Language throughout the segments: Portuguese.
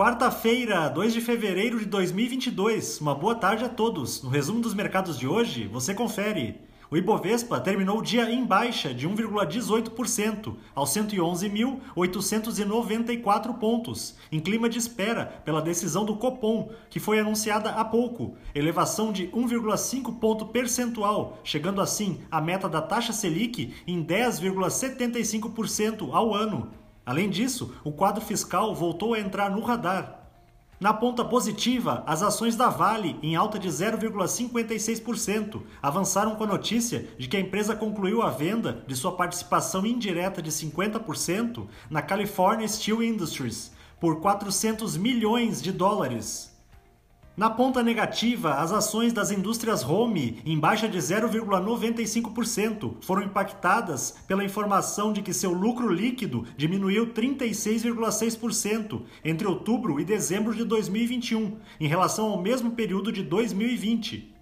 Quarta-feira, 2 de fevereiro de 2022. Uma boa tarde a todos. No resumo dos mercados de hoje, você confere. O Ibovespa terminou o dia em baixa de 1,18% aos 111.894 pontos, em clima de espera pela decisão do Copom, que foi anunciada há pouco, elevação de 1,5 ponto percentual, chegando assim à meta da taxa Selic em 10,75% ao ano. Além disso, o quadro fiscal voltou a entrar no radar. Na ponta positiva, as ações da Vale, em alta de 0,56%, avançaram com a notícia de que a empresa concluiu a venda de sua participação indireta de 50% na California Steel Industries por 400 milhões de dólares. Na ponta negativa, as ações das indústrias home, em baixa de 0,95%, foram impactadas pela informação de que seu lucro líquido diminuiu 36,6% entre outubro e dezembro de 2021, em relação ao mesmo período de 2020.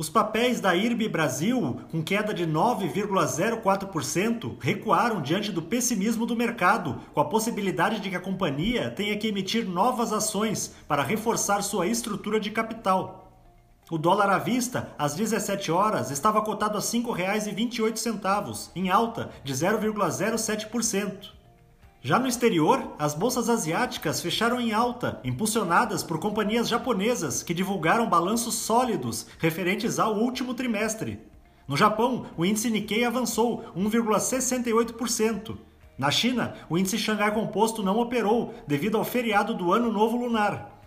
Os papéis da IRB Brasil, com queda de 9,04%, recuaram diante do pessimismo do mercado, com a possibilidade de que a companhia tenha que emitir novas ações para reforçar sua estrutura de capital. O dólar à vista, às 17 horas, estava cotado a R$ 5,28, em alta de 0,07%. Já no exterior, as bolsas asiáticas fecharam em alta, impulsionadas por companhias japonesas que divulgaram balanços sólidos referentes ao último trimestre. No Japão, o índice Nikkei avançou 1,68%. Na China, o índice Xangai Composto não operou devido ao feriado do Ano Novo Lunar.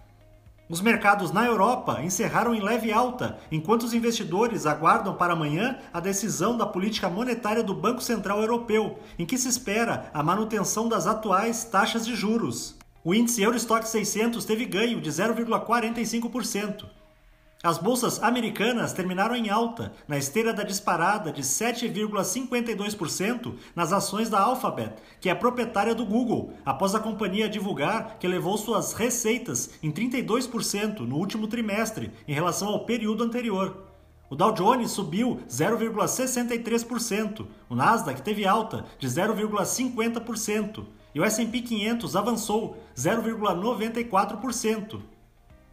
Os mercados na Europa encerraram em leve alta, enquanto os investidores aguardam para amanhã a decisão da política monetária do Banco Central Europeu, em que se espera a manutenção das atuais taxas de juros. O índice Eurostock 600 teve ganho de 0,45%. As bolsas americanas terminaram em alta, na esteira da disparada de 7,52% nas ações da Alphabet, que é proprietária do Google, após a companhia divulgar que elevou suas receitas em 32% no último trimestre em relação ao período anterior. O Dow Jones subiu 0,63%, o Nasdaq teve alta de 0,50% e o S&P 500 avançou 0,94%.